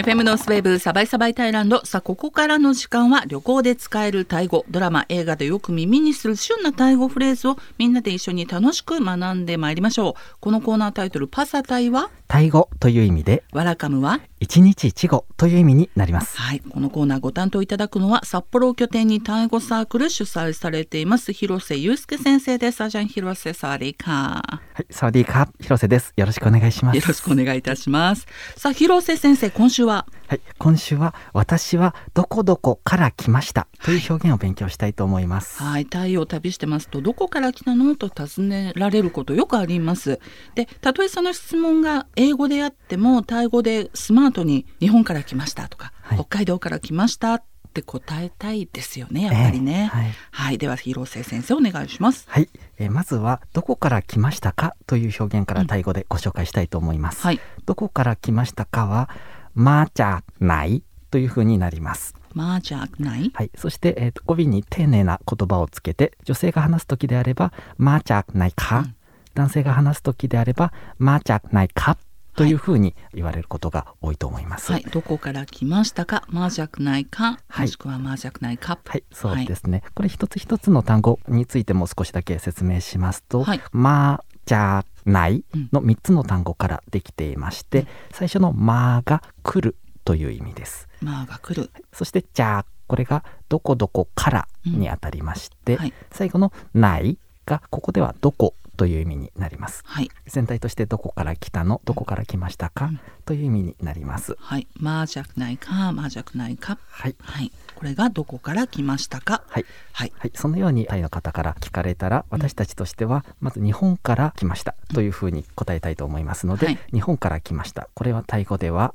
FM ノースウェーブサバイサバイタイランド。さあここからの時間は旅行で使えるタイ語。ドラマ映画でよく耳にする旬なタイ語フレーズをみんなで一緒に楽しく学んでまいりましょう。このコーナータイトルパサタイは？タイ語という意味で。ワラカムは？一日一語という意味になります。はいこのコーナーご担当いただくのは札幌を拠点にタイ語サークル主催されています広瀬祐介先生です。あじゃん広瀬サワディーカはいサワディーカ広瀬です。よろしくお願いします。よろしくお願いいたします。さあ広瀬先生今週は？はい今週は私はどこどこから来ましたという表現を勉強したいと思います。はいタイを旅してますとどこから来たのと尋ねられることよくあります。でたとえその質問が英語であってもタイ語でスマートに日本から来ましたとか、はい、北海道から来ましたって答えたいですよねやっぱりね、えー、はい、はい、では広瀬先生お願いします。はい、えー、まずはどこから来ましたかという表現からタイ語でご紹介したいと思います、うん、はい、どこから来ましたかはマーチャーないというふうになります。マージャーない？はい。そして、えーと、語尾に丁寧な言葉をつけて、女性が話す時であれば、マージャーないか、うん、男性が話す時であれば、マージャーないか？というふうに言われることが多いと思います。はい、どこから来ましたか、マージャクないか、もしくはマージャクないか？はい、そうですね。これ一つ一つの単語についても少しだけ説明しますと、はい、マージャないの3つの単語からできていまして、うん、最初のマーが来るという意味です。マーが来る。そしてじゃあこれがどこどこからにあたりまして、うん。はい、最後のないがここではどこという意味になります。はい、全体としてどこから来たの、どこから来ましたか、うん、という意味になります。はい、マージャクないか、マージャクないか？はい、はい、これがどこから来ましたか？はい、はい、はい、そのようにタイの方から聞かれたら、私たちとしてはまず日本から来ましたというふうに答えたいと思いますので、はい、日本から来ました。これはタイ語では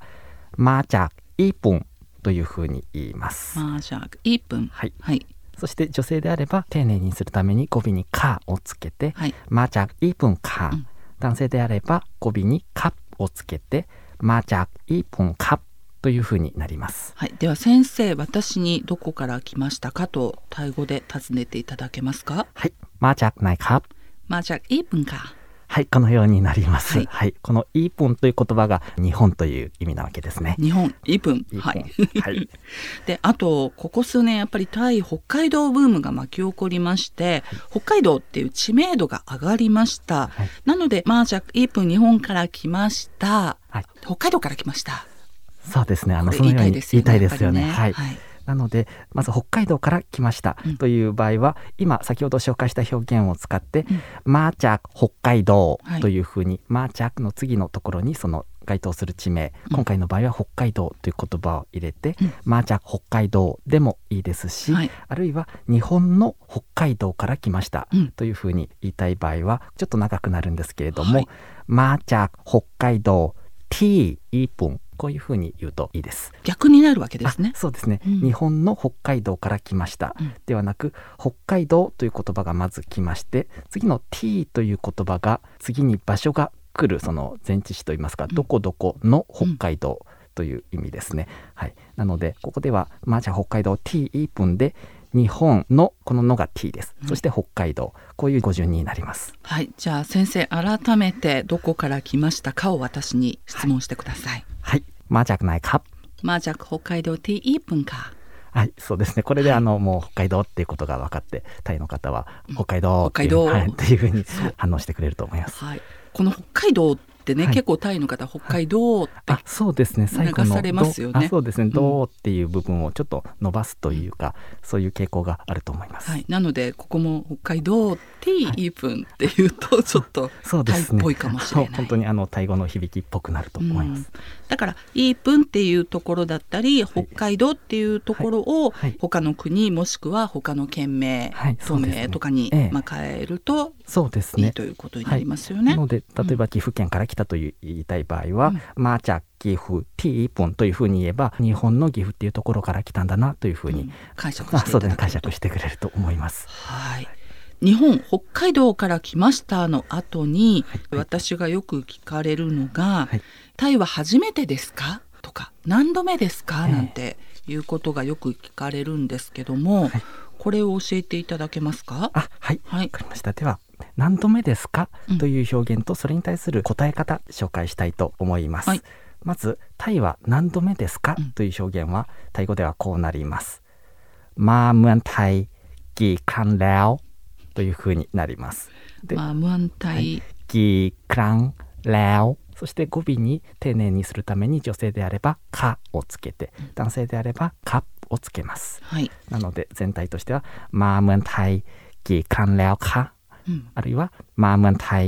マージャクイープンというふうに言います。マージャクイープン。はい。はいそして女性であれば丁寧にするために語尾に「か」をつけて「マジャイープンか」男性であれば語尾に「か」をつけて「マジャイープンか」というふうになります。はい、では先生私にどこから来ましたかとタイ語で尋ねていただけますか？はい、マジャないか？マジャイープンか。はい、このようになります。はい、はい、このイープンという言葉が日本という意味なわけですね。日本、イープン。はい。はい。で、あと、ここ数年やっぱりタイ、北海道ブームが巻き起こりまして、はい、北海道っていう知名度が上がりました。はい、なので、まあじゃあ、イープン日本から来ました。はい、北海道から来ました。そうですね。あの、そのように言いたいですよね。ねはい。はいなのでまず北海道から来ました。という場合は、うん、今先ほど紹介した表現を使って「マーチャー北海道」というふうに、はい、マーチャーの次のところにその該当する地名、うん、今回の場合は北海道という言葉を入れて、うん、マーチャー北海道でもいいですし、はい、あるいは日本の北海道から来ましたというふうに言いたい場合はちょっと長くなるんですけれども、はい、マーチャー北海道 T 1分こういうふうに言うといいです。逆になるわけですね。そうですね、うん、日本の北海道から来ました、うん、ではなく北海道という言葉がまず来まして次の t という言葉が次に場所が来るその前置詞といいますか、どこどこの北海道という意味ですね。はい。なのでここではまあじゃあ北海道 t 1分で日本のこののが T です。そして北海道、こういう語順になります。はい、じゃあ先生改めてどこから来ましたかを私に質問してください。はい、マージャクないか？マージャク北海道 T 1分か？はい、そうですね。これで、あの、もう北海道っていうことが分かって、タイの方は北海道北海道、はい、っていうふうに反応してくれると思います。はい、この北海道ってね、はい、結構タイの方北海道ってあそうですね。最後のされますよね。そうですね「どう」っていう部分をちょっと伸ばすというか、うん、そういう傾向があると思います、はい、なのでここも北海道っていい分っていうとちょっとタイっぽいかもしれない、ね、本当にあのタイ語の響きっぽくなると思います、うん、だからいい分っていうところだったり北海道っていうところを他の国もしくは他の県名、はい、都名とかに、まあ、変えるとそうですね。いいということになりますよね。なので例えば岐阜県から来たと言いたい場合は、うん、まあじゃあ岐阜 T 一本というふうに言えば日本の岐阜っていうところから来たんだなというふうに、うん、解釈して、ね、解釈してくれると思います。はい。日本北海道から来ましたの後に、はい、私がよく聞かれるのが、はい、タイは初めてですか？とか何度目ですか、なんていうことがよく聞かれるんですけども、はい、これを教えていただけますか？あはい、はい、かりました。では何度目ですか、うん、という表現とそれに対する答え方紹介したいと思います、はい、まずタイは何度目ですか、うん、という表現はタイ語ではこうなります。マームンタイギカンラオというふうになります。マームンタイ、はい、ギカンラオそして語尾に丁寧にするために女性であれば「か」をつけて男性であれば「か」をつけます、はい、なので全体としては「まあむんたいぎカンらオか」งแล้วか」あるいは「まあเมืองไทย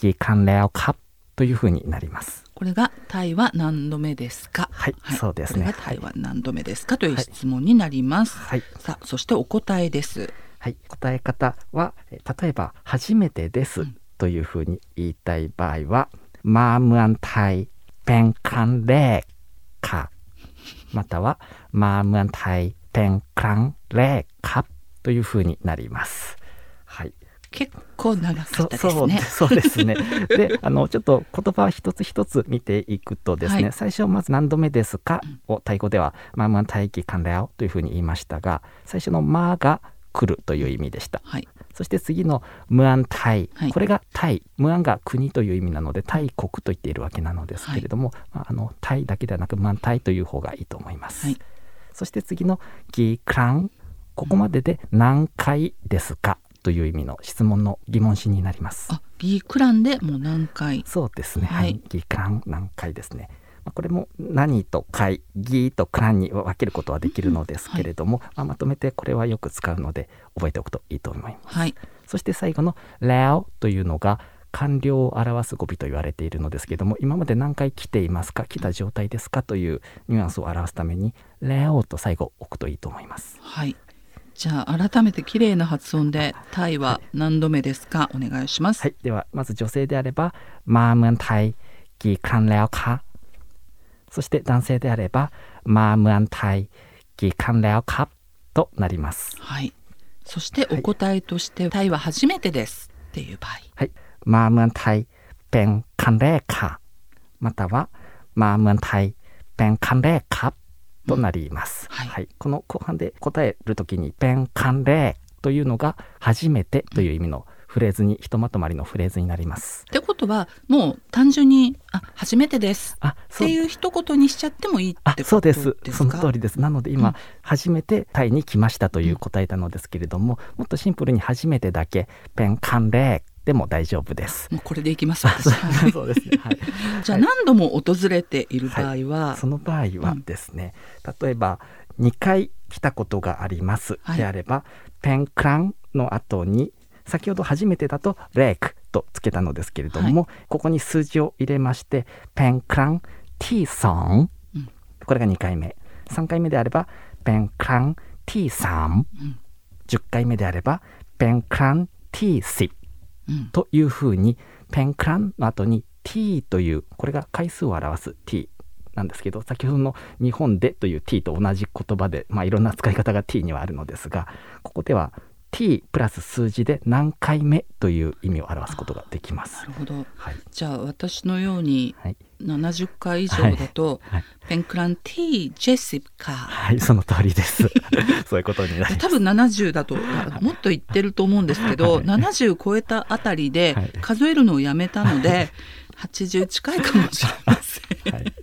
กี่ครั้งแล้วครับ」というふうになります。これがタイは何度目ですか。はい、はい、そうですね。タイは何度目ですかという質問になります。はい。さあ、そしてお答えです。はい、答え方は例えば初めてですというふうに言いたい場合は、มาเมืองไทยเป็นครั้งแรกค่ะまたはมาเมืองไทยเป็นครั้งแรกครับというふうになります。 はい。結構長かったですね。そうですね。で、あのちょっと言葉一つ一つ見ていくとですね、はい、最初まず何度目ですかをタイ語ではまあまあ待機完了というふうに言いましたが、最初のまが来るという意味でした。はい、そして次のムアンタイ、はい、これがタイムアンが国という意味なのでタイ国と言っているわけなのですけれども、はい、あのタイだけではなくムアンタイという方がいいと思います、はい、そして次のギクランここまでで何回ですかという意味の質問の疑問詞になります。あギクランでもう何回？そうですね。はい、ギクラン何回ですね。これも何と会議とクランに分けることはできるのですけれども、はい、まあ、まとめてこれはよく使うので覚えておくといいと思います。はい、そして最後の「ラオ」というのが完了を表す語尾と言われているのですけれども今まで何回来ていますか？来た状態ですか？というニュアンスを表すために「ラオ」と最後置くといいと思います。はいじゃあ改めて綺麗な発音で タイは何度目ですか、お願いします。はい、ではまず女性であればマームンタイギカンレオカ。そして男性であればマームンタイギカンレオカとなります。はい。そしてお答えとして、はい、タイは初めてですっていう場合。はい。マームンタイペンカンレカ。またはマームンタイペンカンレカ。となります、うんはい、はい、この後半で答える時に「ペン関連」というのが「初めて」という意味のフレーズにひとまとまりのフレーズになります。ってことはもう単純に「あ初めてです。あ」っていう一言にしちゃってもいいってことですか？そうです。その通りです。なので今、うん、初めてタイに来ました」という答えたのですけれども、もっとシンプルに「初めてだけペン関連」でも大丈夫です。もうこれでいきます。そうですね。はい。じゃあ何度も訪れている場合は、はい、その場合はですね、うん、例えば2回来たことがあります。であれば、はい、ペンクランの後に先ほど初めてだとレイクとつけたのですけれども、はい、ここに数字を入れましてペンクランティーソン、うん、これが2回目。3回目であればペンクランティーサン、うん、10回目であればペンクランティーシうん、というふうにペンクランの後に t というこれが回数を表す t なんですけど先ほどの日本でという t と同じ言葉で、まあ、いろんな使い方が t にはあるのですがここでは t プラス数字で何回目という意味を表すことができます。なるほど。はい、じゃあ私のように70回以上だと、はい。はい、ペンクラン T ジェシカ。はいその通りです。そういうことになり多分70だともっと言ってると思うんですけど、はい、70超えたあたりで数えるのをやめたので、はい、80近いかもしれません。はい。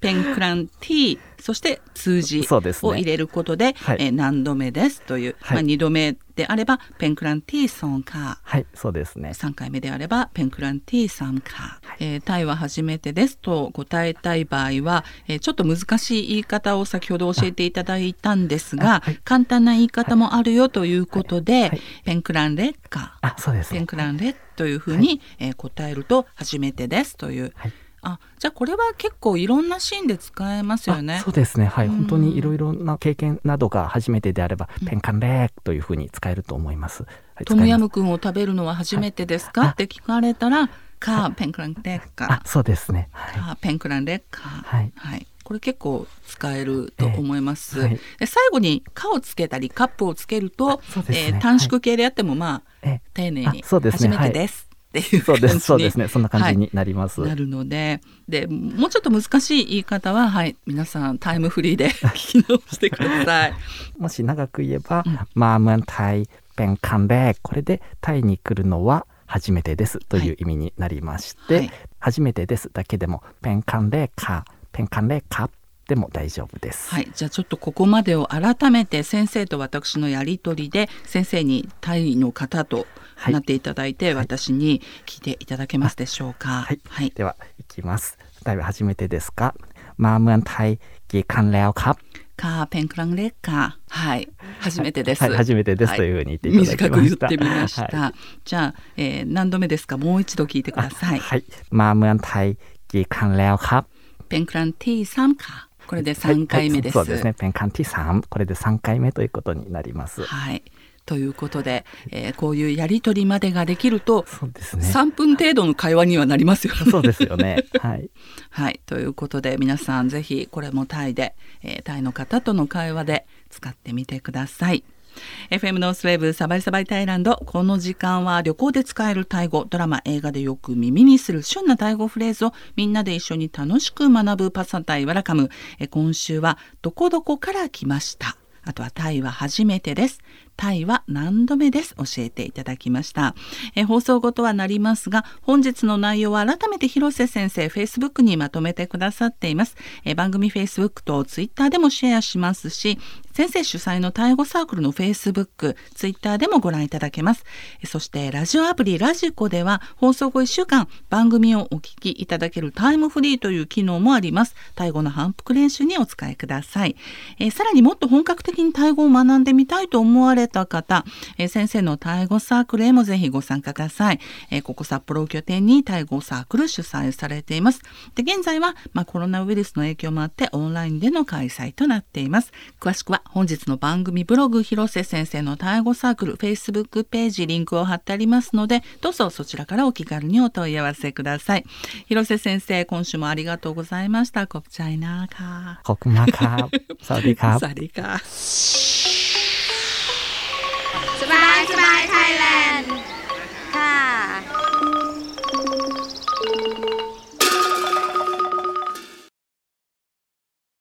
ペンクラン T そして数字を入れることで、ねはい、え何度目ですという、はい、まあ、2度目であればペンクラン T ソンカはいそうですね。3回目であればペンクラン T サンカ、はい、えー、タイは初めてですと答えたい場合は、えー、ちょっと難しい言い方を先ほど教えていただいたんですが、はい、簡単な言い方もあるよということで、ペンクランレッカあそうです、ね、ペンクランレッというふうに、はい、えー、答えると初めてですという、はいあじゃあこれは結構いろんなシーンで使えますよね。そうですね。はい、本当にいろいろな経験などが初めてであれば、ペンカンレーというふうに使えると思います。はい、トムヤムクンを食べるのは初めてですか、はい、って聞かれたらカーペンクランレッカー。そうですね、はい、ペンクランレッカー。はい、はい。これ結構使えると思います。えーはい、最後に「か」をつけたりカップをつけると、ね、えー、短縮形であってもまあ、はい、丁寧に「初めてです」っていうそうですそうですね。そんな感じになります、はい、なるのででもうちょっと難しい言い方ははい皆さんタイムフリーで 聞き直してください。もし長く言えば、うん、マームンタイペンカンレこれでタイに来るのは初めてです。という意味になりまして、はい、初めてですだけでもペンカンレカペンカンレカでも大丈夫です。はい、じゃあちょっとここまでを改めて先生と私のやり取りで先生にタイの方となっていただいて、はい、私に聞いていただけますでしょうか。はい、はい、ではいきます。タイは初めてですか。มาเมืองไทยกี่ครั้งแล้วครับかペンクランレッカはい初めてです、はい、初めてです、というふうに言っていただきました短く言ってみました、はい、じゃあ、えー、何度目ですかもう一度聞いてくださいはいมาเมืองไทยกี่ครั้งแล้วครับペンクラン T3 か これで3回目です、はい、そうですね。ペンカン T3 これで3回目ということになります。はい。ということで、えー、こういうやり取りまでができるとそうですね。3分程度の会話にはなりますよね。そうですよね。はい、はい、ということで皆さんぜひこれもタイで、えー、タイの方との会話で使ってみてください。FM ノースウェーブサバイサバイタイランドこの時間は旅行で使えるタイ語。ドラマ映画でよく耳にする旬なタイ語フレーズをみんなで一緒に楽しく学ぶ。パサタイワラカム。今週はどこどこから来ました。あとはタイは初めてです。タイは何度目です？教えていただきましたえ放送後とはなりますが本日の内容は改めて広瀬先生 Facebook にまとめてくださっていますえ番組 Facebook と Twitter でもシェアしますし先生主催のタイ語サークルの Facebook、Twitter でもご覧いただけます。そしてラジオアプリラジコでは放送後1週間番組をお聞きいただけるタイムフリーという機能もあります。タイ語の反復練習にお使いください。えさらにもっと本格的にタイ語を学んでみたいと思われれた方、え先生のタイ語サークルへもぜひご参加ください。えここ札幌拠点にタイ語サークル主催されています。で現在は、まあ、コロナウイルスの影響もあってオンラインでの開催となっています。詳しくは本日の番組ブログ広瀬先生のタイ語サークル Facebook ページリンクを貼ってありますのでどうぞそちらからお気軽にお問い合わせください。広瀬先生今週もありがとうございました。こっちゃいなーか。ーอบคุณมากครับสวัส สบายสบายไทยแลนด์ค่ะ